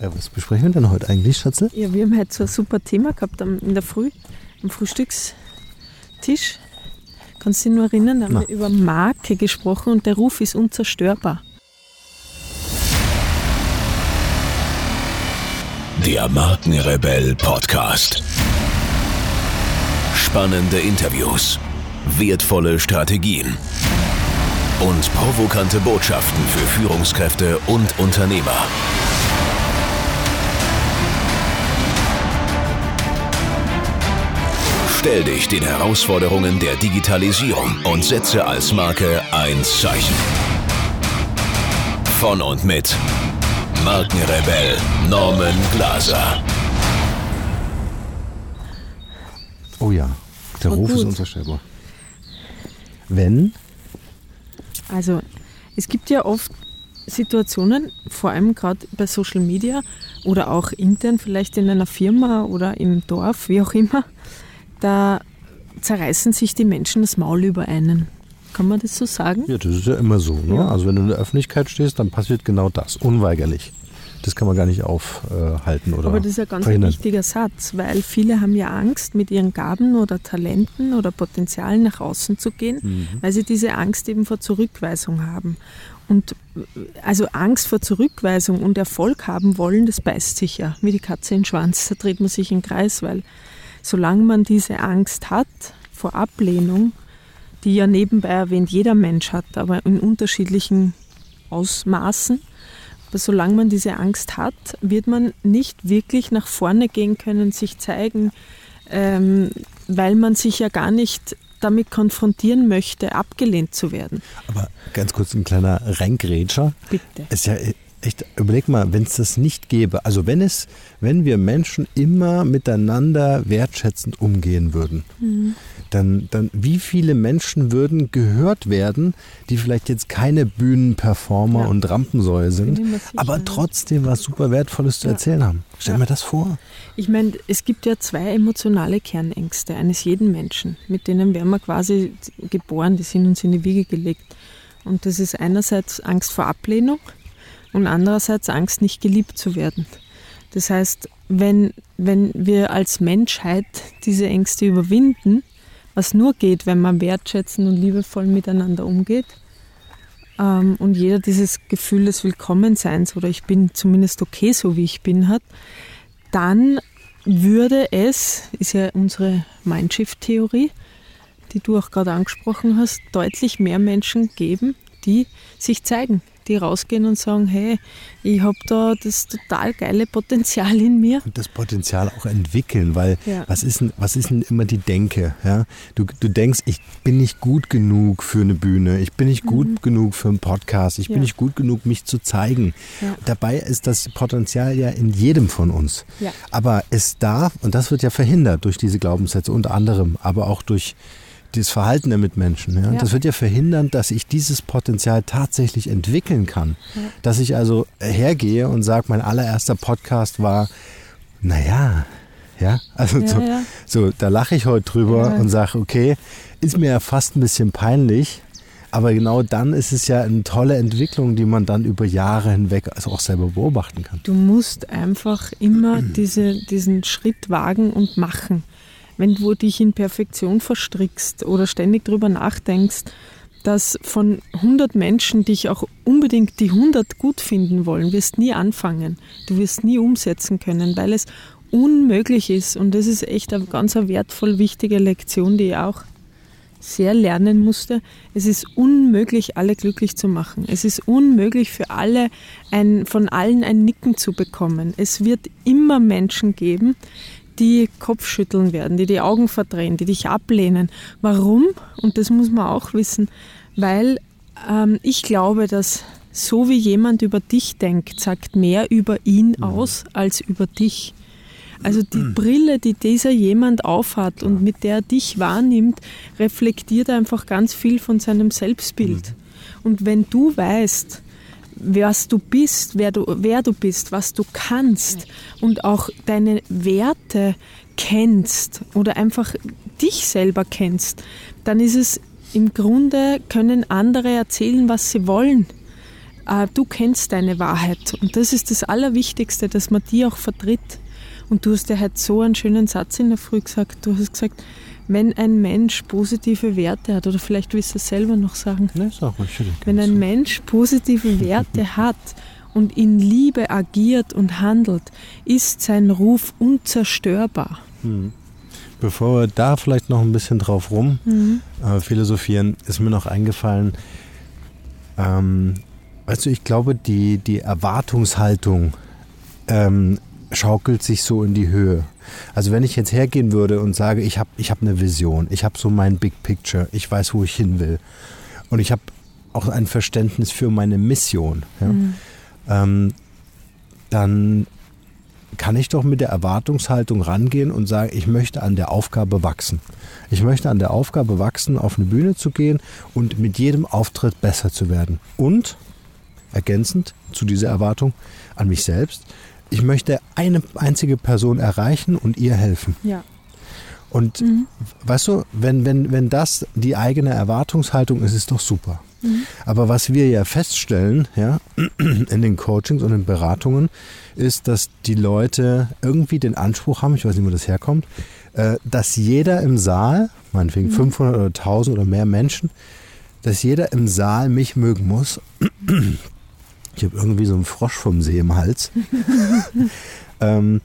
ja, was besprechen wir denn heute eigentlich, Schatze? Ja, wir haben heute so ein super Thema gehabt in der Früh, am Frühstückstisch. Kannst du dich nur erinnern, da haben Na. wir über Marke gesprochen und der Ruf ist unzerstörbar. Der Markenrebell Podcast. Spannende Interviews, wertvolle Strategien und provokante Botschaften für Führungskräfte und Unternehmer. Stell dich den Herausforderungen der Digitalisierung und setze als Marke ein Zeichen. Von und mit Markenrebell Norman Glaser. Oh ja, der Und Ruf ist gut. unzerstörbar. Wenn, Also es gibt ja oft Situationen, vor allem gerade bei Social Media oder auch intern vielleicht in einer Firma oder im Dorf, wie auch immer, da zerreißen sich die Menschen das Maul über einen. Kann man das so sagen? ja, das ist ja immer so. Ne? Ja. Also wenn du in der Öffentlichkeit stehst, dann passiert genau das, unweigerlich. Das kann man gar nicht aufhalten oder Aber das ist ein ganz verhindern. wichtiger Satz, weil viele haben ja Angst, mit ihren Gaben oder Talenten oder Potenzialen nach außen zu gehen, Mhm. weil sie diese Angst eben vor Zurückweisung haben. Und also Angst vor Zurückweisung und Erfolg haben wollen, das beißt sich ja wie die Katze in den Schwanz. Da dreht man sich im Kreis, weil solange man diese Angst hat vor Ablehnung, die ja nebenbei erwähnt jeder Mensch hat, aber in unterschiedlichen Ausmaßen, aber solange man diese Angst hat, wird man nicht wirklich nach vorne gehen können, sich zeigen, ähm, weil man sich ja gar nicht damit konfrontieren möchte, abgelehnt zu werden. Aber ganz kurz ein kleiner Reingrätscher. Bitte. Ist ja echt, überleg mal, wenn es das nicht gäbe, also wenn es, wenn wir Menschen immer miteinander wertschätzend umgehen würden, Mhm. Dann, dann wie viele Menschen würden gehört werden, die vielleicht jetzt keine Bühnenperformer Ja. und Rampensäue sind, aber trotzdem was super Wertvolles zu Ja. erzählen haben. Stell Ja. mir das vor. Ich meine, es gibt ja zwei emotionale Kernängste eines jeden Menschen. Mit denen werden wir quasi geboren, die sind uns in die Wiege gelegt. Und das ist einerseits Angst vor Ablehnung und andererseits Angst, nicht geliebt zu werden. Das heißt, wenn, wenn wir als Menschheit diese Ängste überwinden, was nur geht, wenn man wertschätzend und liebevoll miteinander umgeht, ähm, und jeder dieses Gefühl des Willkommenseins oder ich bin zumindest okay, so wie ich bin, hat, dann würde es, ist ja unsere Mindshift-Theorie, die du auch gerade angesprochen hast, deutlich mehr Menschen geben, die sich zeigen, die rausgehen und sagen, hey, ich habe da das total geile Potenzial in mir. Und das Potenzial auch entwickeln, weil Ja. was, ist denn, was ist denn immer die Denke? Ja? Du, du denkst, ich bin nicht gut genug für eine Bühne, ich bin nicht gut genug für einen Podcast, ich bin Mhm. Ja. nicht gut genug, mich zu zeigen. Ja. Dabei ist das Potenzial ja in jedem von uns. Aber es darf, und das wird ja verhindert durch diese Glaubenssätze unter anderem, aber auch durch das Verhalten der Mitmenschen. Ja? Ja. Das wird ja verhindern, dass ich dieses Potenzial tatsächlich entwickeln kann. Dass ich also hergehe und sage, mein allererster Podcast war, naja, ja, also Ja, so, ja. so, da lache ich heute drüber Ja. und sage, okay, ist mir ja fast ein bisschen peinlich, aber genau dann ist es ja eine tolle Entwicklung, die man dann über Jahre hinweg also auch selber beobachten kann. Du musst einfach immer diese, diesen Schritt wagen und machen. Wenn du dich in Perfektion verstrickst oder ständig darüber nachdenkst, dass von 100 Menschen dich auch unbedingt die 100 gut finden wollen, wirst nie anfangen. Du wirst nie umsetzen können, weil es unmöglich ist. Und das ist echt eine ganz wertvoll wichtige Lektion, die ich auch sehr lernen musste. Es ist unmöglich, alle glücklich zu machen. Es ist unmöglich für alle, ein, von allen ein Nicken zu bekommen. Es wird immer Menschen geben, die Kopfschütteln werden, die die Augen verdrehen, die dich ablehnen. Warum? Und das muss man auch wissen, weil ähm, ich glaube, dass so wie jemand über dich denkt, sagt mehr über ihn aus als über dich. Also die Brille, die dieser jemand aufhat und mit der er dich wahrnimmt, reflektiert einfach ganz viel von seinem Selbstbild. Und wenn du weißt, was du bist, wer du, wer du bist, was du kannst und auch deine Werte kennst oder einfach dich selber kennst, dann ist es im Grunde, können andere erzählen, was sie wollen. äh, du kennst deine Wahrheit. Und das ist das Allerwichtigste, dass man die auch vertritt. Und du hast ja heute so einen schönen Satz in der Früh gesagt. Du hast gesagt, wenn ein Mensch positive Werte hat, oder vielleicht willst du es selber noch sagen, Ne, sag mal, schön. wenn ein Mensch positive Werte hat und in Liebe agiert und handelt, ist sein Ruf unzerstörbar. Bevor wir da vielleicht noch ein bisschen drauf rum äh, philosophieren, ist mir noch eingefallen, ähm, du, ich glaube, die, die Erwartungshaltung ähm, schaukelt sich so in die Höhe. Also wenn ich jetzt hergehen würde und sage, ich habe ich hab eine Vision, ich habe so mein Big Picture, ich weiß, wo ich hin will und ich habe auch ein Verständnis für meine Mission, ja, ähm, dann kann ich doch mit der Erwartungshaltung rangehen und sagen, ich möchte an der Aufgabe wachsen. Ich möchte an der Aufgabe wachsen, auf eine Bühne zu gehen und mit jedem Auftritt besser zu werden. Und, ergänzend zu dieser Erwartung an mich selbst, ich möchte eine einzige Person erreichen und ihr helfen. Ja. Und weißt du, wenn, wenn, wenn das die eigene Erwartungshaltung ist, ist doch super. Aber was wir ja feststellen, ja, in den Coachings und in Beratungen, ist, dass die Leute irgendwie den Anspruch haben, ich weiß nicht, wo das herkommt, äh, dass jeder im Saal, meinetwegen 500 oder 1000 oder mehr Menschen, dass jeder im Saal mich mögen muss. Ich habe irgendwie so einen Frosch vom See im Hals. ähm,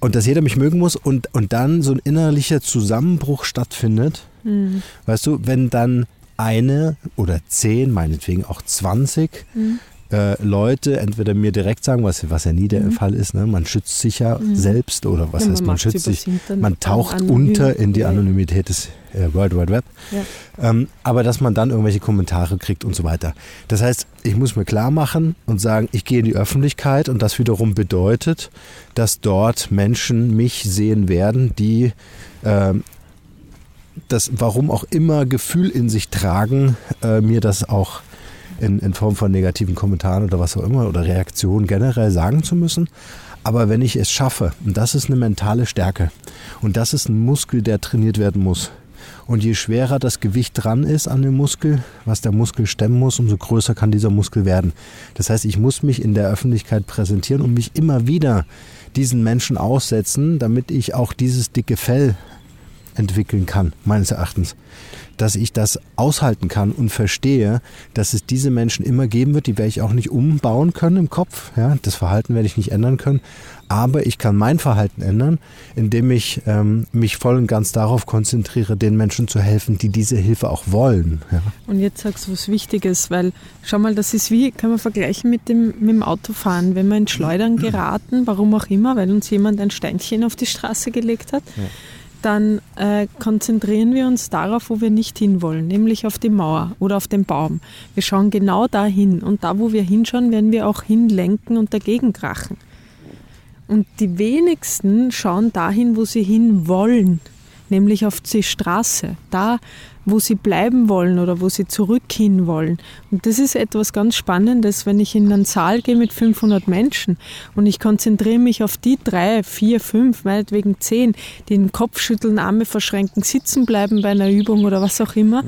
und dass jeder mich mögen muss und, und dann so ein innerlicher Zusammenbruch stattfindet. Weißt du, wenn dann eine oder zehn, meinetwegen auch 20 äh, Leute entweder mir direkt sagen, was, was ja nie der Fall ist, ne? man schützt sich ja selbst oder was Ja, heißt, man schützt sich, man taucht unter in die. Anonymität des äh, World Wide Web. Ja. Ähm, aber dass man dann irgendwelche Kommentare kriegt und so weiter. Das heißt, ich muss mir klar machen und sagen, ich gehe in die Öffentlichkeit und das wiederum bedeutet, dass dort Menschen mich sehen werden, die ähm, das, warum auch immer, Gefühl in sich tragen, äh, mir das auch in, in Form von negativen Kommentaren oder was auch immer oder Reaktionen generell sagen zu müssen. Aber wenn ich es schaffe, und das ist eine mentale Stärke, und das ist ein Muskel, der trainiert werden muss. Und je schwerer das Gewicht dran ist an dem Muskel, was der Muskel stemmen muss, umso größer kann dieser Muskel werden. Das heißt, ich muss mich in der Öffentlichkeit präsentieren und mich immer wieder diesen Menschen aussetzen, damit ich auch dieses dicke Fell entwickeln kann, meines Erachtens. Dass ich das aushalten kann und verstehe, dass es diese Menschen immer geben wird, die werde ich auch nicht umbauen können im Kopf. Ja, das Verhalten werde ich nicht ändern können. Aber ich kann mein Verhalten ändern, indem ich ähm, mich voll und ganz darauf konzentriere, den Menschen zu helfen, die diese Hilfe auch wollen. Ja. Und jetzt sagst du was Wichtiges, weil schau mal, das ist wie, kann man vergleichen mit dem, mit dem Autofahren. Wenn wir in Schleudern geraten, warum auch immer, weil uns jemand ein Steinchen auf die Straße gelegt hat, dann äh, konzentrieren wir uns darauf, wo wir nicht hinwollen, nämlich auf die Mauer oder auf den Baum. Wir schauen genau dahin und da, wo wir hinschauen, werden wir auch hinlenken und dagegen krachen. Und die wenigsten schauen dahin, wo sie hin wollen, nämlich auf die Straße, da, wo sie bleiben wollen oder wo sie zurück hin wollen. Und das ist etwas ganz Spannendes, wenn ich in einen Saal gehe mit 500 Menschen und ich konzentriere mich auf die drei, vier, fünf, meinetwegen zehn, die den Kopf schütteln, Arme verschränken, sitzen bleiben bei einer Übung oder was auch immer,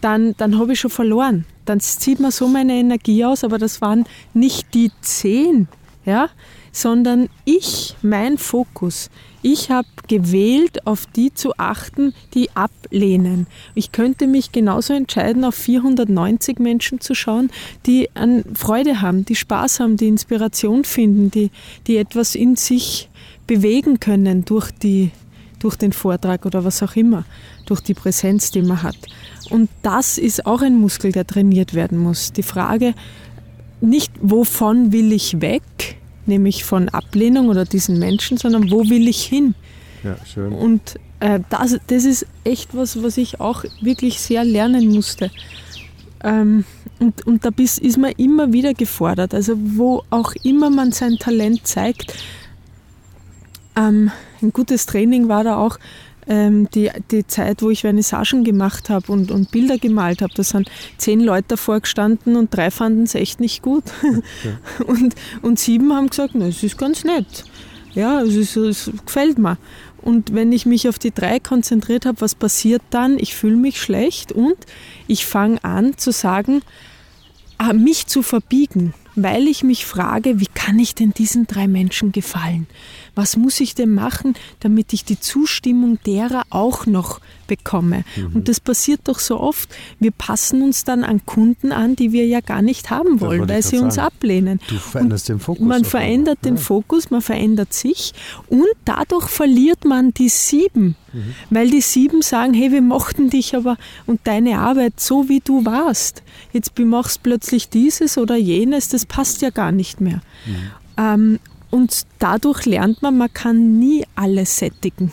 dann, dann habe ich schon verloren. Dann zieht man so meine Energie aus, aber das waren nicht die zehn, ja, sondern ich, mein Fokus. Ich habe gewählt, auf die zu achten, die ablehnen. Ich könnte mich genauso entscheiden, auf 490 Menschen zu schauen, die an Freude haben, die Spaß haben, die Inspiration finden, die, die etwas in sich bewegen können durch, die, durch den Vortrag oder was auch immer, durch die Präsenz, die man hat. Und das ist auch ein Muskel, der trainiert werden muss. Die Frage, nicht wovon will ich weg, nämlich von Ablehnung oder diesen Menschen, sondern wo will ich hin? Ja, schön. Und äh, das, das ist echt was, was ich auch wirklich sehr lernen musste. Ähm, und, und da bist, ist man immer wieder gefordert. Also wo auch immer man sein Talent zeigt. Ähm, ein gutes Training war da auch ähm, die, die Zeit, wo ich Vernissagen gemacht habe und, und Bilder gemalt habe. Da sind zehn Leute davor gestanden und drei fanden es echt nicht gut. und, und sieben haben gesagt, na, es ist ganz nett. Ja, es, ist, es gefällt mir. Und wenn ich mich auf die drei konzentriert habe, was passiert dann? Ich fühle mich schlecht und ich fange an zu sagen, ah, mich zu verbiegen, weil ich mich frage, wie kann ich denn diesen drei Menschen gefallen? Was muss ich denn machen, damit ich die Zustimmung derer auch noch bekomme? Mhm. Und das passiert doch so oft. Wir passen uns dann an Kunden an, die wir ja gar nicht haben wollen, weil sie uns sagen. ablehnen. Du veränderst und den Fokus. Man verändert den ja. Fokus, man verändert sich und dadurch verliert man die sieben. Mhm. Weil die sieben sagen, hey, wir mochten dich aber und deine Arbeit so, wie du warst. Jetzt machst du plötzlich dieses oder jenes, das passt ja gar nicht mehr. Mhm. Ähm, und dadurch lernt man, man kann nie alle sättigen.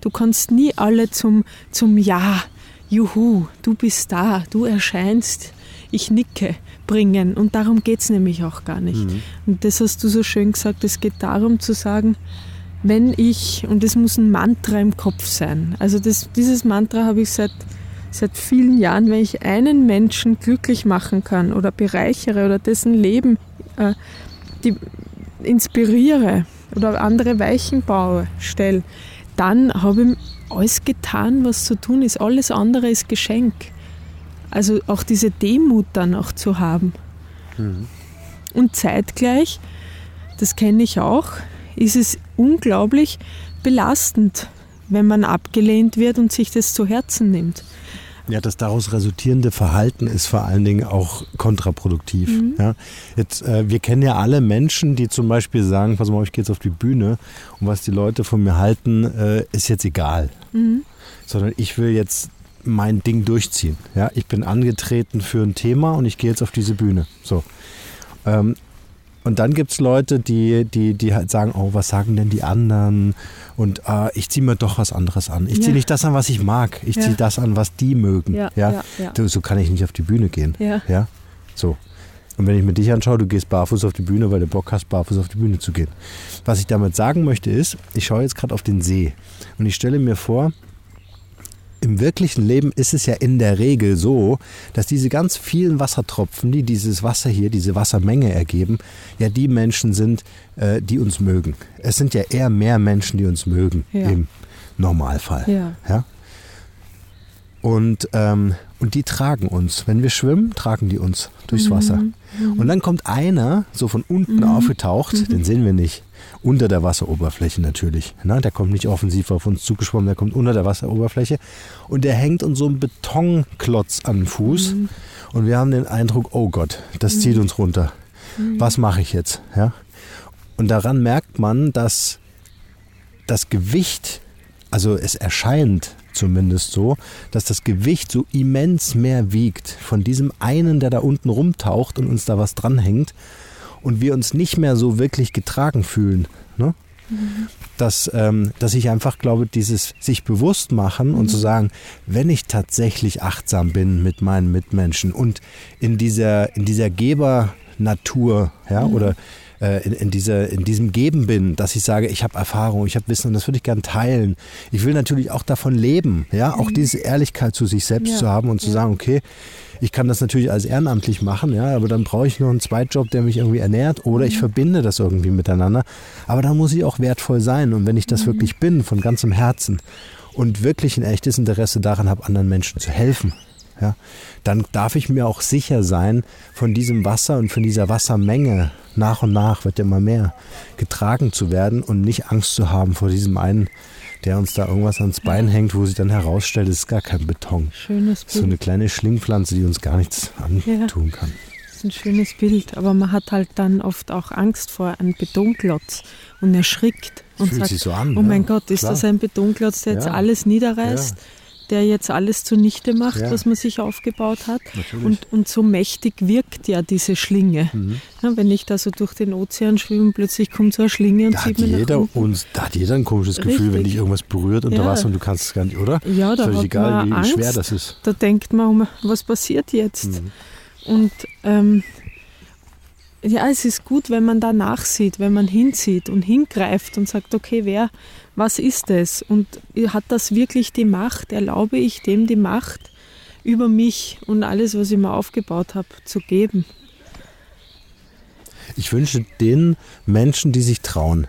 Du kannst nie alle zum, zum Ja, juhu, du bist da, du erscheinst, ich nicke bringen. Und darum geht es nämlich auch gar nicht. Mhm. Und das hast du so schön gesagt, es geht darum zu sagen, wenn ich, und es muss ein Mantra im Kopf sein, also das, dieses Mantra habe ich seit, seit vielen Jahren, wenn ich einen Menschen glücklich machen kann oder bereichere oder dessen Leben äh, die, inspiriere oder andere Weichen baue, stelle, dann habe ich alles getan, was zu tun ist. Alles andere ist Geschenk. Also auch diese Demut dann auch zu haben. Mhm. Und zeitgleich, das kenne ich auch, ist es unglaublich belastend, wenn man abgelehnt wird und sich das zu Herzen nimmt. Ja, das daraus resultierende Verhalten ist vor allen Dingen auch kontraproduktiv. Mhm. Ja, jetzt, äh, wir kennen ja alle Menschen, die zum Beispiel sagen, pass mal, ich gehe jetzt auf die Bühne und was die Leute von mir halten, äh, ist jetzt egal. Mhm. Sondern ich will jetzt mein Ding durchziehen. Ja, ich bin angetreten für ein Thema und ich gehe jetzt auf diese Bühne. So. Ähm, und dann gibt es Leute, die, die, die halt sagen, oh, was sagen denn die anderen? Und äh, ich ziehe mir doch was anderes an. Ich ziehe nicht das an, was ich mag. Ich ja. ziehe das an, was die mögen. Ja, ja? So kann ich nicht auf die Bühne gehen. Ja. So. Und wenn ich mir dich anschaue, du gehst barfuß auf die Bühne, weil du Bock hast, barfuß auf die Bühne zu gehen. Was ich damit sagen möchte ist, ich schaue jetzt gerade auf den See und ich stelle mir vor, im wirklichen Leben ist es ja in der Regel so, dass diese ganz vielen Wassertropfen, die dieses Wasser hier, diese Wassermenge ergeben, ja die Menschen sind, äh, die uns mögen. Es sind ja eher mehr Menschen, die uns mögen ja. im Normalfall. Ja. ja? Und, ähm, und die tragen uns. Wenn wir schwimmen, tragen die uns durchs mhm. Wasser. Mhm. Und dann kommt einer, so von unten mhm. aufgetaucht, mhm. den sehen wir nicht unter der Wasseroberfläche natürlich. Ne? Der kommt nicht offensiv auf uns zugeschwommen, der kommt unter der Wasseroberfläche und der hängt uns so ein Betonklotz an den Fuß mhm. und wir haben den Eindruck, oh Gott, das mhm. zieht uns runter. Mhm. Was mache ich jetzt? Ja? Und daran merkt man, dass das Gewicht, also es erscheint zumindest so, dass das Gewicht so immens mehr wiegt von diesem einen, der da unten rumtaucht und uns da was dranhängt, und wir uns nicht mehr so wirklich getragen fühlen. Ne? Mhm. Dass, ähm, dass ich einfach glaube, dieses sich bewusst machen und mhm. zu sagen, wenn ich tatsächlich achtsam bin mit meinen Mitmenschen und in dieser, in dieser Gebernatur, ja, mhm. oder äh, in, in, dieser, in diesem Geben bin, dass ich sage, ich habe Erfahrung, ich habe Wissen und das würde ich gern teilen. Ich will natürlich auch davon leben, ja, auch mhm. diese Ehrlichkeit zu sich selbst ja. zu haben und zu sagen, okay, ich kann das natürlich als ehrenamtlich machen, ja, aber dann brauche ich noch einen Zweitjob, der mich irgendwie ernährt oder ich mhm. verbinde das irgendwie miteinander. Aber dann muss ich auch wertvoll sein. Und wenn ich das mhm. wirklich bin, von ganzem Herzen und wirklich ein echtes Interesse daran habe, anderen Menschen zu helfen, ja, dann darf ich mir auch sicher sein, von diesem Wasser und von dieser Wassermenge nach und nach wird immer mehr getragen zu werden und nicht Angst zu haben vor diesem einen der uns da irgendwas ans Bein ja. hängt, wo sich dann herausstellt, es ist gar kein Beton. Schönes Bild. So eine kleine Schlingpflanze, die uns gar nichts antun ja. kann. Das ist ein schönes Bild, aber man hat halt dann oft auch Angst vor einem Betonklotz und erschrickt und Fühlt sagt, so an, oh mein Gott, ist Klar. das ein Betonklotz, der jetzt alles niederreißt? Der jetzt alles zunichte macht, ja. was man sich aufgebaut hat. Und, und so mächtig wirkt ja diese Schlinge. Mhm. Ja, wenn ich da so durch den Ozean schwimme, plötzlich kommt so eine Schlinge und da sieht hat jeder uns, Da hat jeder ein komisches Richtig. Gefühl, wenn dich irgendwas berührt unter ja. Wasser und du kannst es gar nicht, oder? Ja, da Völlig egal, wie Angst. schwer das ist. Da denkt man, was passiert jetzt? Mhm. Und ähm, ja, es ist gut, wenn man da nachsieht, wenn man hinzieht und hingreift und sagt, okay, wer, was ist es? Und hat das wirklich die Macht? Erlaube ich dem die Macht über mich und alles, was ich mir aufgebaut habe, zu geben? Ich wünsche den Menschen, die sich trauen.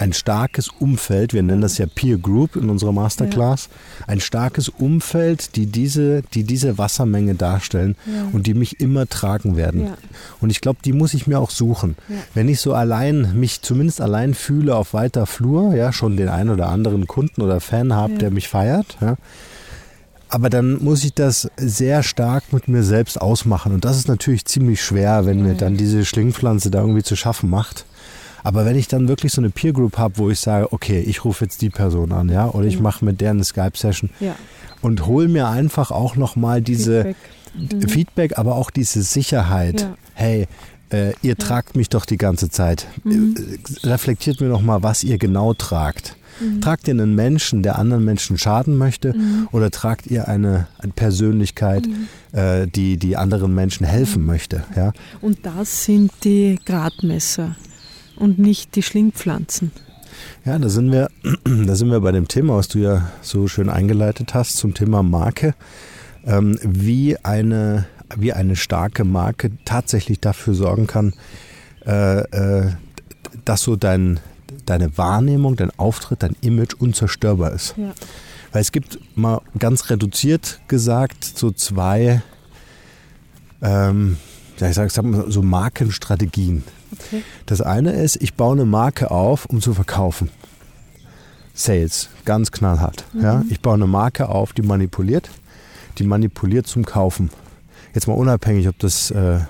Ein starkes Umfeld, wir nennen das ja Peer Group in unserer Masterclass, ja. ein starkes Umfeld, die diese, die diese Wassermenge darstellen ja. und die mich immer tragen werden. Ja. Und ich glaube, die muss ich mir auch suchen. Wenn ich so allein, mich zumindest allein fühle auf weiter Flur, ja, schon den einen oder anderen Kunden oder Fan habe, der mich feiert, ja, aber dann muss ich das sehr stark mit mir selbst ausmachen. Und das ist natürlich ziemlich schwer, wenn mir dann diese Schlingpflanze da irgendwie zu schaffen macht. Aber wenn ich dann wirklich so eine Peer Group habe, wo ich sage, okay, ich rufe jetzt die Person an, ja, oder ich mhm. mache mit der eine Skype-Session ja. und hole mir einfach auch nochmal diese Feedback. Mhm. Feedback. aber auch diese Sicherheit. Ja. Hey, äh, ihr ja. tragt mich doch die ganze Zeit. Mhm. Äh, reflektiert mir nochmal, was ihr genau tragt. Mhm. Tragt ihr einen Menschen, der anderen Menschen schaden möchte, mhm. oder tragt ihr eine, eine Persönlichkeit, mhm. äh, die, die anderen Menschen helfen mhm. möchte? Ja? Und das sind die Gradmesser und nicht die Schlingpflanzen. Ja, da sind wir, da sind wir bei dem Thema, was du ja so schön eingeleitet hast, zum Thema Marke. Ähm, wie, eine, wie eine starke Marke tatsächlich dafür sorgen kann, äh, äh, dass so dein, deine Wahrnehmung, dein Auftritt, dein Image unzerstörbar ist. Ja. Weil es gibt mal ganz reduziert gesagt so zwei, ähm, ja, ich sage sag mal so Markenstrategien. Okay. Das eine ist, ich baue eine Marke auf, um zu verkaufen. Sales, ganz knallhart. Mhm. Ja? Ich baue eine Marke auf, die manipuliert, die manipuliert zum Kaufen. Jetzt mal unabhängig, ob das äh,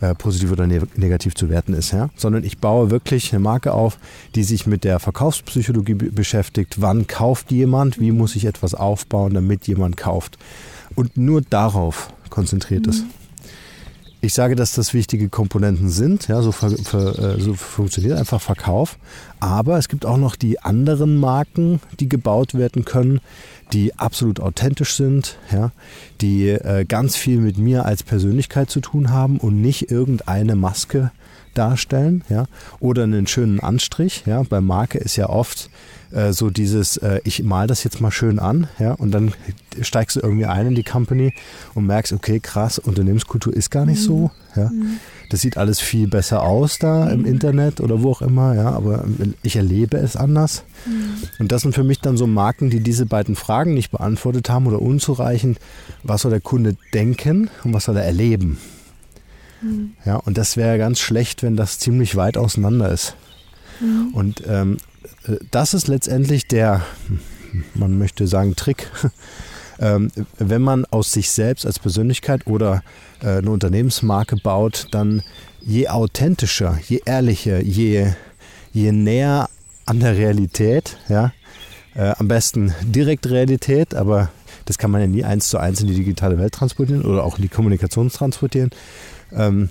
äh, positiv oder ne negativ zu werten ist, ja? sondern ich baue wirklich eine Marke auf, die sich mit der Verkaufspsychologie beschäftigt. Wann kauft jemand? Wie muss ich etwas aufbauen, damit jemand kauft? Und nur darauf konzentriert mhm. es. Ich sage, dass das wichtige Komponenten sind. Ja, so, für, für, äh, so, funktioniert einfach Verkauf. Aber es gibt auch noch die anderen Marken, die gebaut werden können, die absolut authentisch sind, ja, die äh, ganz viel mit mir als Persönlichkeit zu tun haben und nicht irgendeine Maske darstellen, ja, oder einen schönen Anstrich, ja. Bei Marke ist ja oft äh, so dieses, äh, ich mal das jetzt mal schön an, ja, und dann steigst du irgendwie ein in die Company und merkst, okay, krass, Unternehmenskultur ist gar nicht mhm. so, ja. Mhm. Das sieht alles viel besser aus da im mhm. Internet oder wo auch immer, ja, aber ich erlebe es anders. Mhm. Und das sind für mich dann so Marken, die diese beiden Fragen nicht beantwortet haben oder unzureichend. Was soll der Kunde denken und was soll er erleben? Ja, und das wäre ganz schlecht, wenn das ziemlich weit auseinander ist. Mhm. Und ähm, äh, das ist letztendlich der, man möchte sagen, Trick. ähm, wenn man aus sich selbst als Persönlichkeit oder äh, eine Unternehmensmarke baut, dann je authentischer, je ehrlicher, je, je näher an der Realität, ja, äh, am besten direkt Realität, aber das kann man ja nie eins zu eins in die digitale Welt transportieren oder auch in die Kommunikation transportieren. Ähm,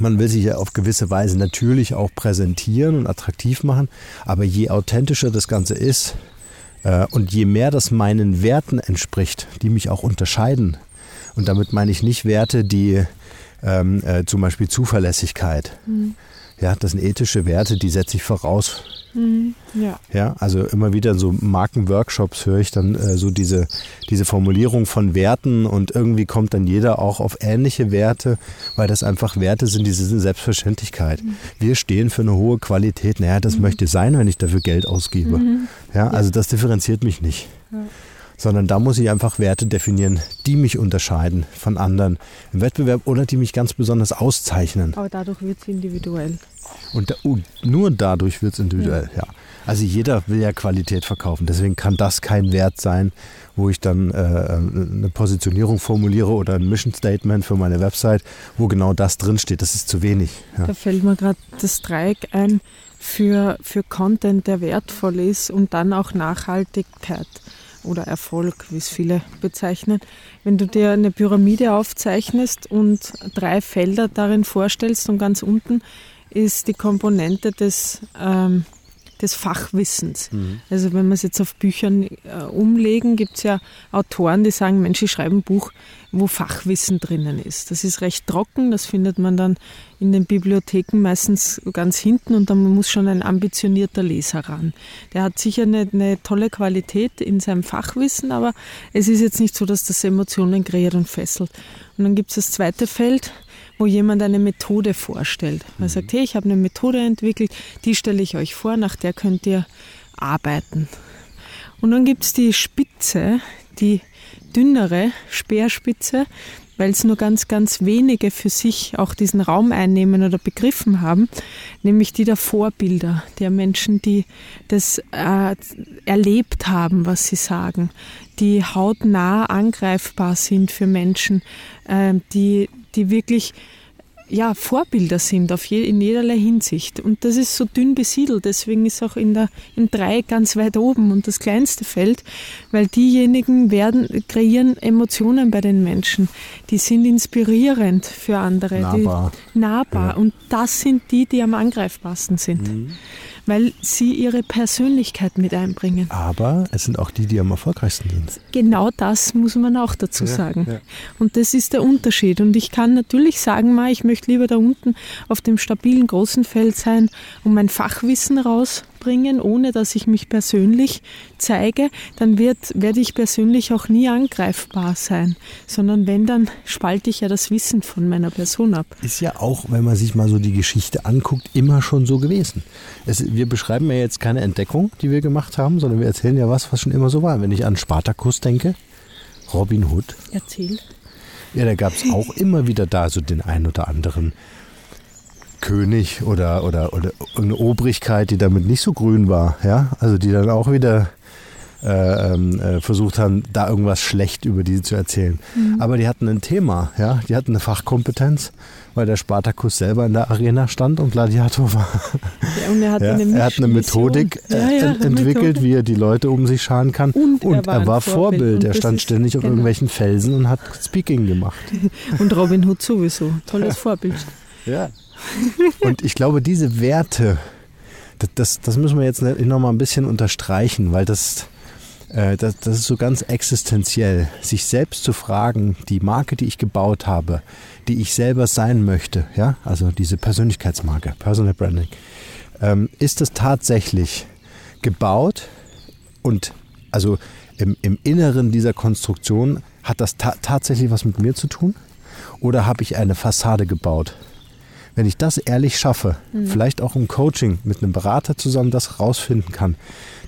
man will sich ja auf gewisse Weise natürlich auch präsentieren und attraktiv machen, aber je authentischer das Ganze ist äh, und je mehr das meinen Werten entspricht, die mich auch unterscheiden, und damit meine ich nicht Werte, die ähm, äh, zum Beispiel Zuverlässigkeit. Mhm. Ja, das sind ethische Werte, die setze ich voraus Mhm, ja. ja, also immer wieder in so Markenworkshops höre ich dann äh, so diese, diese Formulierung von Werten und irgendwie kommt dann jeder auch auf ähnliche Werte, weil das einfach Werte sind, diese Selbstverständlichkeit. Mhm. Wir stehen für eine hohe Qualität. Naja, das mhm. möchte sein, wenn ich dafür Geld ausgebe. Mhm. Ja, also das differenziert mich nicht. Ja sondern da muss ich einfach Werte definieren, die mich unterscheiden von anderen im Wettbewerb oder die mich ganz besonders auszeichnen. Aber dadurch wird es individuell. Und da, oh, nur dadurch wird es individuell, ja. ja. Also jeder will ja Qualität verkaufen. Deswegen kann das kein Wert sein, wo ich dann äh, eine Positionierung formuliere oder ein Mission Statement für meine Website, wo genau das drinsteht. Das ist zu wenig. Ja. Da fällt mir gerade das Dreieck ein für, für Content, der wertvoll ist und dann auch Nachhaltigkeit oder Erfolg, wie es viele bezeichnen. Wenn du dir eine Pyramide aufzeichnest und drei Felder darin vorstellst und ganz unten ist die Komponente des, ähm, des Fachwissens. Mhm. Also wenn wir es jetzt auf Büchern äh, umlegen, gibt es ja Autoren, die sagen, Mensch, ich schreibe ein Buch, wo Fachwissen drinnen ist. Das ist recht trocken, das findet man dann in den Bibliotheken meistens ganz hinten und dann muss schon ein ambitionierter Leser ran. Der hat sicher eine, eine tolle Qualität in seinem Fachwissen, aber es ist jetzt nicht so, dass das Emotionen kreiert und fesselt. Und dann gibt es das zweite Feld, wo jemand eine Methode vorstellt. Er sagt, hey, ich habe eine Methode entwickelt, die stelle ich euch vor, nach der könnt ihr arbeiten. Und dann gibt es die Spitze, die dünnere Speerspitze, weil es nur ganz, ganz wenige für sich auch diesen Raum einnehmen oder begriffen haben, nämlich die der Vorbilder, der Menschen, die das äh, erlebt haben, was sie sagen, die hautnah angreifbar sind für Menschen, äh, die, die wirklich ja, Vorbilder sind auf je, in jederlei Hinsicht. Und das ist so dünn besiedelt, deswegen ist auch in der, im Dreieck ganz weit oben und das kleinste Feld, weil diejenigen werden, kreieren Emotionen bei den Menschen. Die sind inspirierend für andere. Nahbar. Die, nahbar. Ja. Und das sind die, die am angreifbarsten sind. Mhm weil sie ihre Persönlichkeit mit einbringen. Aber es sind auch die, die am erfolgreichsten sind. Genau das muss man auch dazu ja, sagen. Ja. Und das ist der Unterschied. Und ich kann natürlich sagen, mal, ich möchte lieber da unten auf dem stabilen großen Feld sein und mein Fachwissen raus bringen, ohne dass ich mich persönlich zeige, dann wird, werde ich persönlich auch nie angreifbar sein, sondern wenn, dann spalte ich ja das Wissen von meiner Person ab. Ist ja auch, wenn man sich mal so die Geschichte anguckt, immer schon so gewesen. Es, wir beschreiben ja jetzt keine Entdeckung, die wir gemacht haben, sondern wir erzählen ja was, was schon immer so war. Wenn ich an Spartacus denke, Robin Hood. Erzähl. Ja, da gab es auch immer wieder da so den einen oder anderen König oder, oder, oder eine Obrigkeit, die damit nicht so grün war, ja, also die dann auch wieder äh, ähm, äh, versucht haben, da irgendwas schlecht über die zu erzählen. Mhm. Aber die hatten ein Thema, ja, die hatten eine Fachkompetenz, weil der Spartakus selber in der Arena stand und Gladiator war. Ja, und er hat, ja, eine, er hat eine Methodik äh, ja, ent entwickelt, Methode. wie er die Leute um sich scharen kann. Und, und er war, er war Vorbild. Vorbild. Er stand ständig auf genau. irgendwelchen Felsen und hat Speaking gemacht. und Robin Hood sowieso. Tolles Vorbild. Ja. Und ich glaube, diese Werte, das, das, müssen wir jetzt noch mal ein bisschen unterstreichen, weil das, äh, das, das ist so ganz existenziell. Sich selbst zu fragen, die Marke, die ich gebaut habe, die ich selber sein möchte, ja, also diese Persönlichkeitsmarke, Personal Branding, ähm, ist das tatsächlich gebaut und also im, im Inneren dieser Konstruktion hat das ta tatsächlich was mit mir zu tun? Oder habe ich eine Fassade gebaut? Wenn ich das ehrlich schaffe, mhm. vielleicht auch im Coaching mit einem Berater zusammen das rausfinden kann,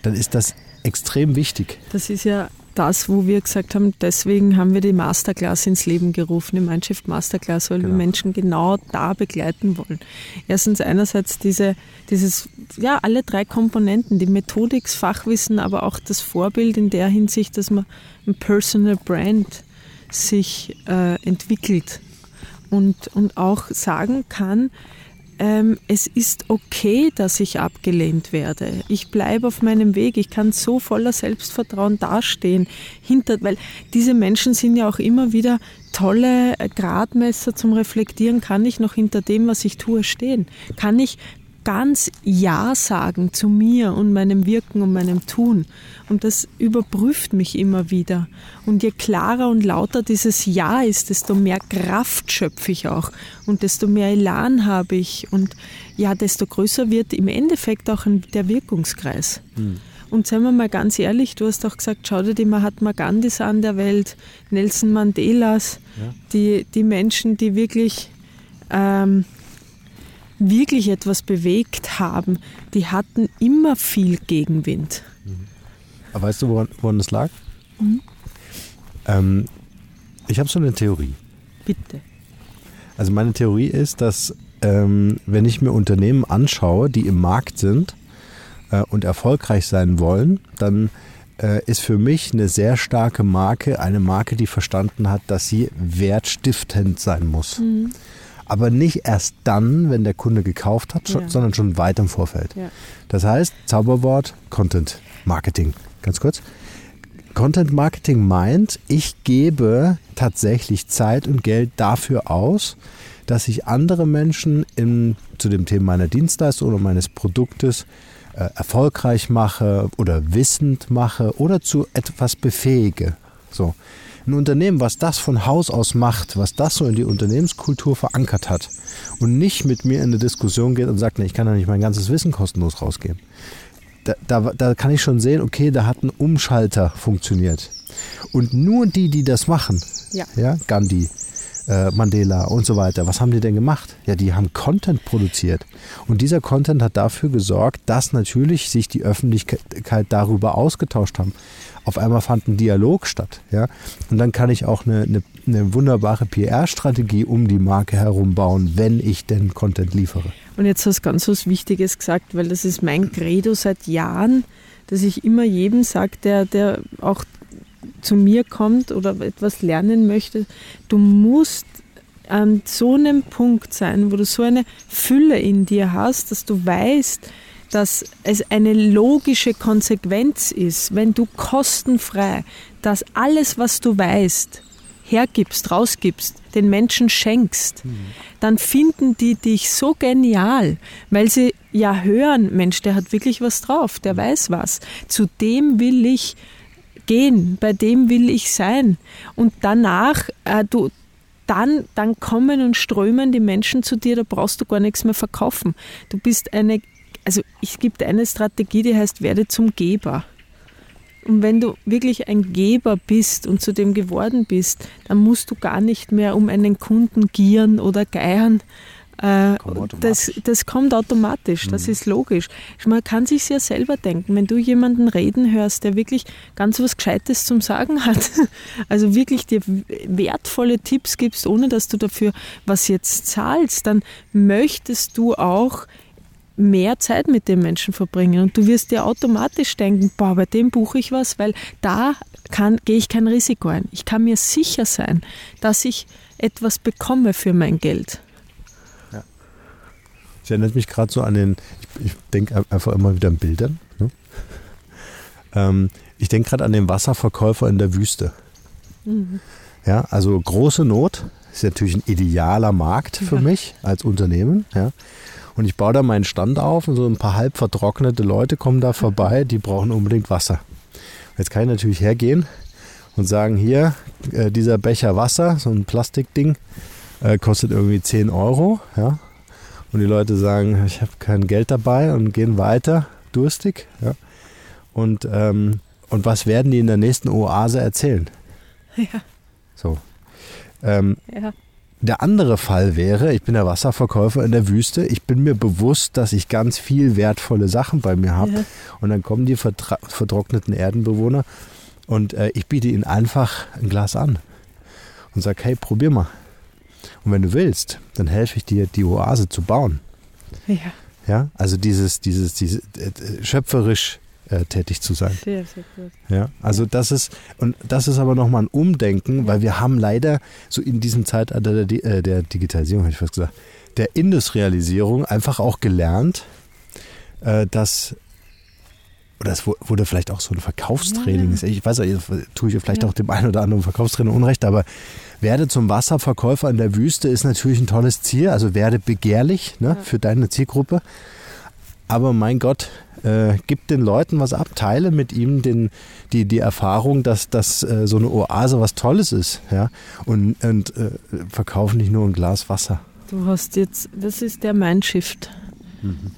dann ist das extrem wichtig. Das ist ja das, wo wir gesagt haben, deswegen haben wir die Masterclass ins Leben gerufen, die Mindshift Masterclass, weil genau. wir Menschen genau da begleiten wollen. Erstens einerseits diese, dieses, ja, alle drei Komponenten, die Methodik, das Fachwissen, aber auch das Vorbild in der Hinsicht, dass man ein Personal Brand sich äh, entwickelt und, und auch sagen kann, ähm, es ist okay, dass ich abgelehnt werde. Ich bleibe auf meinem Weg. Ich kann so voller Selbstvertrauen dastehen. Hinter, weil diese Menschen sind ja auch immer wieder tolle Gradmesser zum Reflektieren. Kann ich noch hinter dem, was ich tue, stehen? Kann ich ganz Ja sagen zu mir und meinem Wirken und meinem Tun. Und das überprüft mich immer wieder. Und je klarer und lauter dieses Ja ist, desto mehr Kraft schöpfe ich auch und desto mehr Elan habe ich und ja, desto größer wird im Endeffekt auch der Wirkungskreis. Mhm. Und seien wir mal ganz ehrlich, du hast auch gesagt, schau dir die Mahatma Gandhis an der Welt, Nelson Mandelas, ja. die, die Menschen, die wirklich ähm, wirklich etwas bewegt haben, die hatten immer viel Gegenwind. Aber weißt du, woran, woran das lag? Mhm. Ähm, ich habe so eine Theorie. Bitte. Also meine Theorie ist, dass ähm, wenn ich mir Unternehmen anschaue, die im Markt sind äh, und erfolgreich sein wollen, dann äh, ist für mich eine sehr starke Marke eine Marke, die verstanden hat, dass sie wertstiftend sein muss. Mhm aber nicht erst dann, wenn der Kunde gekauft hat, ja. sondern schon weit im Vorfeld. Ja. Das heißt, Zauberwort Content Marketing. Ganz kurz. Content Marketing meint, ich gebe tatsächlich Zeit und Geld dafür aus, dass ich andere Menschen in, zu dem Thema meiner Dienstleistung oder meines Produktes äh, erfolgreich mache oder wissend mache oder zu etwas befähige. So. Ein Unternehmen, was das von Haus aus macht, was das so in die Unternehmenskultur verankert hat und nicht mit mir in eine Diskussion geht und sagt, nee, ich kann ja nicht mein ganzes Wissen kostenlos rausgeben. Da, da, da kann ich schon sehen, okay, da hat ein Umschalter funktioniert. Und nur die, die das machen, ja, ja Gandhi, äh, Mandela und so weiter. Was haben die denn gemacht? Ja, die haben Content produziert. Und dieser Content hat dafür gesorgt, dass natürlich sich die Öffentlichkeit darüber ausgetauscht haben. Auf einmal fand ein Dialog statt. Ja? Und dann kann ich auch eine, eine, eine wunderbare PR-Strategie um die Marke herum bauen, wenn ich denn Content liefere. Und jetzt hast du ganz was Wichtiges gesagt, weil das ist mein Credo seit Jahren, dass ich immer jedem sage, der, der auch zu mir kommt oder etwas lernen möchte, du musst an so einem Punkt sein, wo du so eine Fülle in dir hast, dass du weißt, dass es eine logische Konsequenz ist, wenn du kostenfrei das alles, was du weißt, hergibst, rausgibst, den Menschen schenkst, mhm. dann finden die dich so genial, weil sie ja hören, Mensch, der hat wirklich was drauf, der weiß was. Zu dem will ich gehen, bei dem will ich sein. Und danach, äh, du, dann, dann kommen und strömen die Menschen zu dir, da brauchst du gar nichts mehr verkaufen. Du bist eine, also es gibt eine Strategie, die heißt, werde zum Geber. Und wenn du wirklich ein Geber bist und zu dem geworden bist, dann musst du gar nicht mehr um einen Kunden gieren oder geiern, äh, das, das, kommt automatisch, das mhm. ist logisch. Man kann sich ja selber denken, wenn du jemanden reden hörst, der wirklich ganz was Gescheites zum Sagen hat, also wirklich dir wertvolle Tipps gibst, ohne dass du dafür was jetzt zahlst, dann möchtest du auch mehr Zeit mit dem Menschen verbringen. Und du wirst dir automatisch denken, boah, bei dem buche ich was, weil da kann, gehe ich kein Risiko ein. Ich kann mir sicher sein, dass ich etwas bekomme für mein Geld. Es erinnert mich gerade so an den, ich, ich denke einfach immer wieder an Bildern. Ne? Ähm, ich denke gerade an den Wasserverkäufer in der Wüste. Mhm. Ja, also große Not ist natürlich ein idealer Markt für ja. mich als Unternehmen. Ja. Und ich baue da meinen Stand auf und so ein paar halb vertrocknete Leute kommen da vorbei, die brauchen unbedingt Wasser. Jetzt kann ich natürlich hergehen und sagen, hier, äh, dieser Becher Wasser, so ein Plastikding, äh, kostet irgendwie 10 Euro. Ja und die Leute sagen, ich habe kein Geld dabei und gehen weiter, durstig. Ja. Und, ähm, und was werden die in der nächsten Oase erzählen? Ja. So. Ähm, ja. Der andere Fall wäre, ich bin der Wasserverkäufer in der Wüste, ich bin mir bewusst, dass ich ganz viel wertvolle Sachen bei mir habe. Ja. Und dann kommen die vertrockneten Erdenbewohner und äh, ich biete ihnen einfach ein Glas an und sage, hey, probier mal. Und wenn du willst, dann helfe ich dir, die Oase zu bauen. Ja. Ja, also dieses, dieses, dieses äh, schöpferisch äh, tätig zu sein. Sehr, sehr gut. Ja, also das ist, und das ist aber nochmal ein Umdenken, weil wir haben leider so in diesem Zeitalter der, äh, der Digitalisierung, hätte ich fast gesagt, der Industrialisierung einfach auch gelernt, äh, dass oder es wurde vielleicht auch so ein Verkaufstraining. Ja. Ich weiß, nicht, tue ich vielleicht ja. auch dem einen oder anderen Verkaufstrainer Unrecht, aber werde zum Wasserverkäufer in der Wüste ist natürlich ein tolles Ziel. Also werde begehrlich ne, ja. für deine Zielgruppe. Aber mein Gott, äh, gib den Leuten was ab, teile mit ihm den, die, die Erfahrung, dass, dass äh, so eine Oase was Tolles ist. Ja? Und, und äh, verkauf nicht nur ein Glas Wasser. Du hast jetzt, das ist der Mindshift.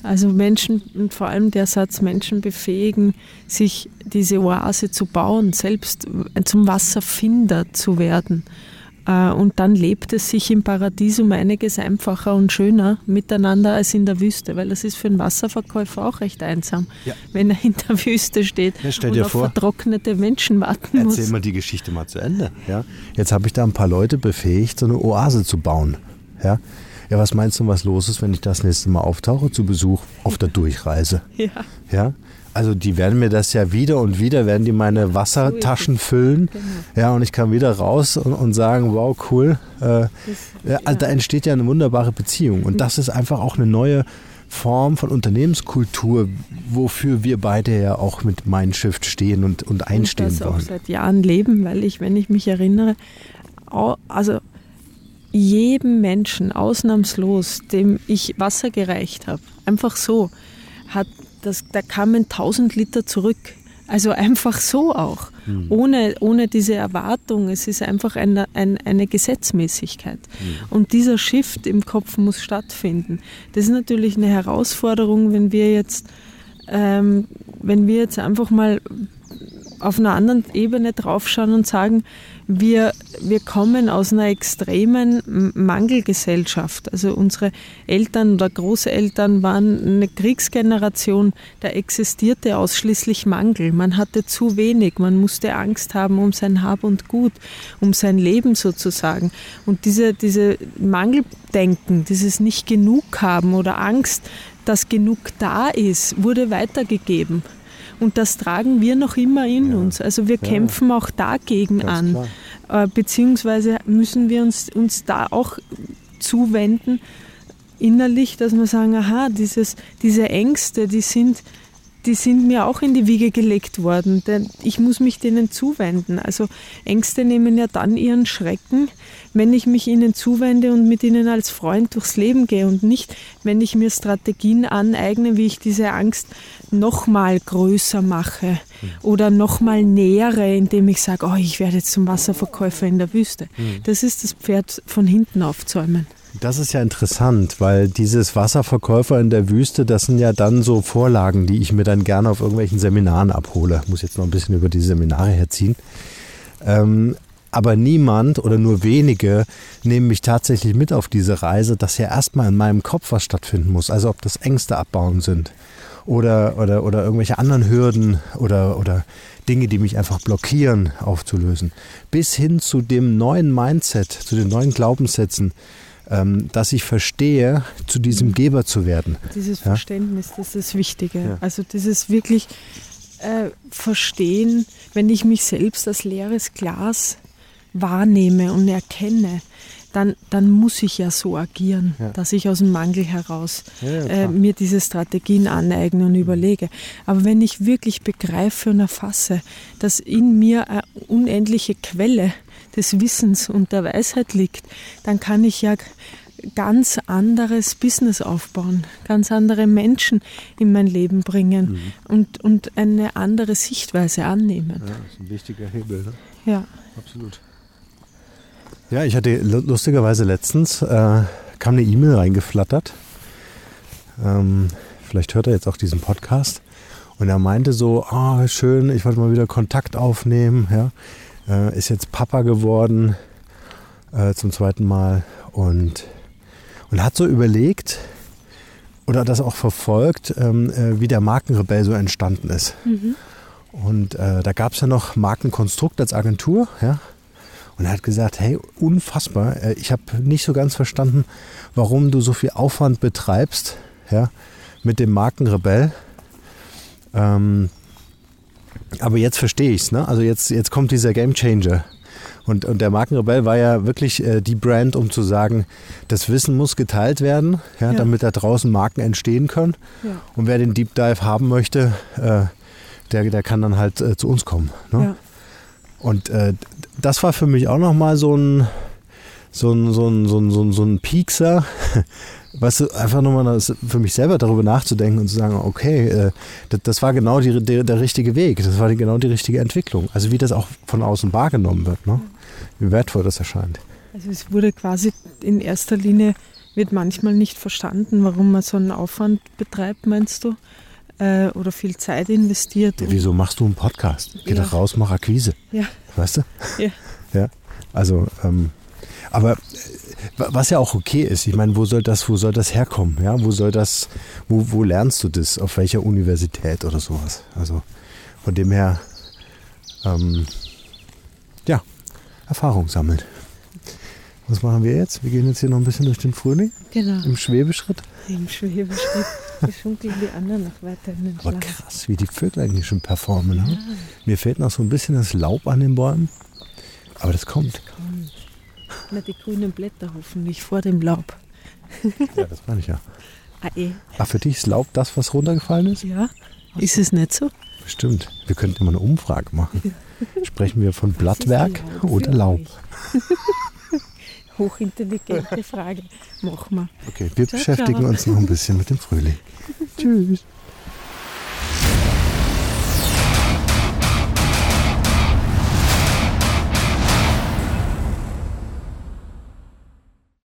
Also Menschen und vor allem der Satz, Menschen befähigen, sich diese Oase zu bauen, selbst zum Wasserfinder zu werden. Äh, und dann lebt es sich im Paradies um einiges einfacher und schöner miteinander als in der Wüste, weil das ist für einen Wasserverkäufer auch recht einsam, ja. wenn er in der Wüste steht ja, und auf vor, vertrocknete Menschen warten erzähl muss. Erzähl mal die Geschichte mal zu Ende. Ja? Jetzt habe ich da ein paar Leute befähigt, so eine Oase zu bauen. Ja? Ja, was meinst du, was los ist, wenn ich das nächste Mal auftauche zu Besuch auf der Durchreise? Ja. Ja? Also die werden mir das ja wieder und wieder, werden die meine Wassertaschen füllen. Genau. Ja, und ich kann wieder raus und, und sagen, wow, cool. Äh, das, ja. also da entsteht ja eine wunderbare Beziehung. Und das ist einfach auch eine neue Form von Unternehmenskultur, wofür wir beide ja auch mit Mindshift stehen und, und einstehen und das wollen. auch seit Jahren leben, weil ich, wenn ich mich erinnere, also jedem Menschen ausnahmslos, dem ich Wasser gereicht habe, einfach so, hat das, da kamen 1000 Liter zurück. Also einfach so auch, mhm. ohne, ohne diese Erwartung. Es ist einfach eine, eine, eine Gesetzmäßigkeit. Mhm. Und dieser Shift im Kopf muss stattfinden. Das ist natürlich eine Herausforderung, wenn wir jetzt, ähm, wenn wir jetzt einfach mal auf einer anderen Ebene draufschauen und sagen, wir, wir kommen aus einer extremen Mangelgesellschaft. Also unsere Eltern oder Großeltern waren eine Kriegsgeneration, da existierte ausschließlich Mangel. Man hatte zu wenig, man musste Angst haben um sein Hab und Gut, um sein Leben sozusagen. Und diese, diese Mangeldenken, dieses nicht genug haben oder Angst, dass genug da ist, wurde weitergegeben. Und das tragen wir noch immer in ja. uns. Also wir kämpfen auch dagegen Ganz an. Äh, beziehungsweise müssen wir uns, uns da auch zuwenden, innerlich, dass wir sagen, aha, dieses, diese Ängste, die sind, die sind mir auch in die Wiege gelegt worden. Denn ich muss mich denen zuwenden. Also Ängste nehmen ja dann ihren Schrecken, wenn ich mich ihnen zuwende und mit ihnen als Freund durchs Leben gehe und nicht, wenn ich mir Strategien aneigne, wie ich diese Angst nochmal größer mache oder nochmal nähere, indem ich sage, oh, ich werde jetzt zum Wasserverkäufer in der Wüste. Mhm. Das ist das Pferd von hinten aufzäumen. Das ist ja interessant, weil dieses Wasserverkäufer in der Wüste, das sind ja dann so Vorlagen, die ich mir dann gerne auf irgendwelchen Seminaren abhole. Ich muss jetzt noch ein bisschen über die Seminare herziehen. Ähm, aber niemand oder nur wenige nehmen mich tatsächlich mit auf diese Reise, dass ja erstmal in meinem Kopf was stattfinden muss. Also ob das Ängste abbauen sind oder, oder, oder irgendwelche anderen Hürden oder, oder Dinge, die mich einfach blockieren, aufzulösen. Bis hin zu dem neuen Mindset, zu den neuen Glaubenssätzen, ähm, dass ich verstehe, zu diesem mhm. Geber zu werden. Dieses ja? Verständnis, das ist das Wichtige. Ja. Also dieses wirklich äh, Verstehen, wenn ich mich selbst als leeres Glas wahrnehme und erkenne, dann, dann muss ich ja so agieren, ja. dass ich aus dem Mangel heraus äh, mir diese Strategien aneigne und überlege. Aber wenn ich wirklich begreife und erfasse, dass in mir eine unendliche Quelle des Wissens und der Weisheit liegt, dann kann ich ja ganz anderes Business aufbauen, ganz andere Menschen in mein Leben bringen mhm. und, und eine andere Sichtweise annehmen. Ja, das ist ein wichtiger Hebel. Ne? Ja. Absolut. Ja, ich hatte lustigerweise letztens, äh, kam eine E-Mail reingeflattert. Ähm, vielleicht hört er jetzt auch diesen Podcast. Und er meinte so, oh, schön, ich wollte mal wieder Kontakt aufnehmen. Ja. Äh, ist jetzt Papa geworden äh, zum zweiten Mal und, und hat so überlegt oder das auch verfolgt, ähm, äh, wie der Markenrebell so entstanden ist. Mhm. Und äh, da gab es ja noch Markenkonstrukt als Agentur, ja. Und er hat gesagt, hey, unfassbar, äh, ich habe nicht so ganz verstanden, warum du so viel Aufwand betreibst ja, mit dem Markenrebell. Ähm, aber jetzt verstehe ich es. Ne? Also jetzt, jetzt kommt dieser Game Changer. Und, und der Markenrebell war ja wirklich äh, die Brand, um zu sagen, das Wissen muss geteilt werden, ja, ja. damit da draußen Marken entstehen können. Ja. Und wer den Deep Dive haben möchte, äh, der, der kann dann halt äh, zu uns kommen. Ne? Und äh, das war für mich auch nochmal so ein, so ein, so ein, so ein, so ein, so ein Piekser, weißt du, einfach nochmal für mich selber darüber nachzudenken und zu sagen, okay, äh, das, das, war genau die, der, der richtige Weg, das war die, genau die richtige Entwicklung. Also wie das auch von außen wahrgenommen wird, ne? wie wertvoll das erscheint. Also es wurde quasi in erster Linie, wird manchmal nicht verstanden, warum man so einen Aufwand betreibt, meinst du? Äh, oder viel Zeit investiert. Ja, wieso machst du einen Podcast? Geh ja. doch raus, mach Akquise. Ja. Weißt du? Ja. ja. Also, ähm, aber äh, was ja auch okay ist, ich meine, wo soll das, wo soll das herkommen? Ja, wo soll das, wo, wo lernst du das? Auf welcher Universität oder sowas? Also von dem her, ähm, ja, Erfahrung sammeln. Was machen wir jetzt? Wir gehen jetzt hier noch ein bisschen durch den Frühling. Genau. Im Schwebeschritt. Im Schwebeschritt. Wir schunkeln die anderen noch weiter in den Aber krass, wie die Vögel eigentlich schon performen. Ne? Ja. Mir fehlt noch so ein bisschen das Laub an den Bäumen. Aber das kommt. Das kommt. Na, die grünen Blätter hoffentlich vor dem Laub. ja, das meine ich ja. Ah, eh. Ach, für dich ist Laub das, was runtergefallen ist? Ja. Ist es nicht so? Stimmt. Wir könnten immer eine Umfrage machen. Sprechen wir von Blattwerk oder Laub? Hochintelligente Frage. Machen wir. Okay, wir ciao, beschäftigen ciao. uns noch ein bisschen mit dem Frühling. Tschüss.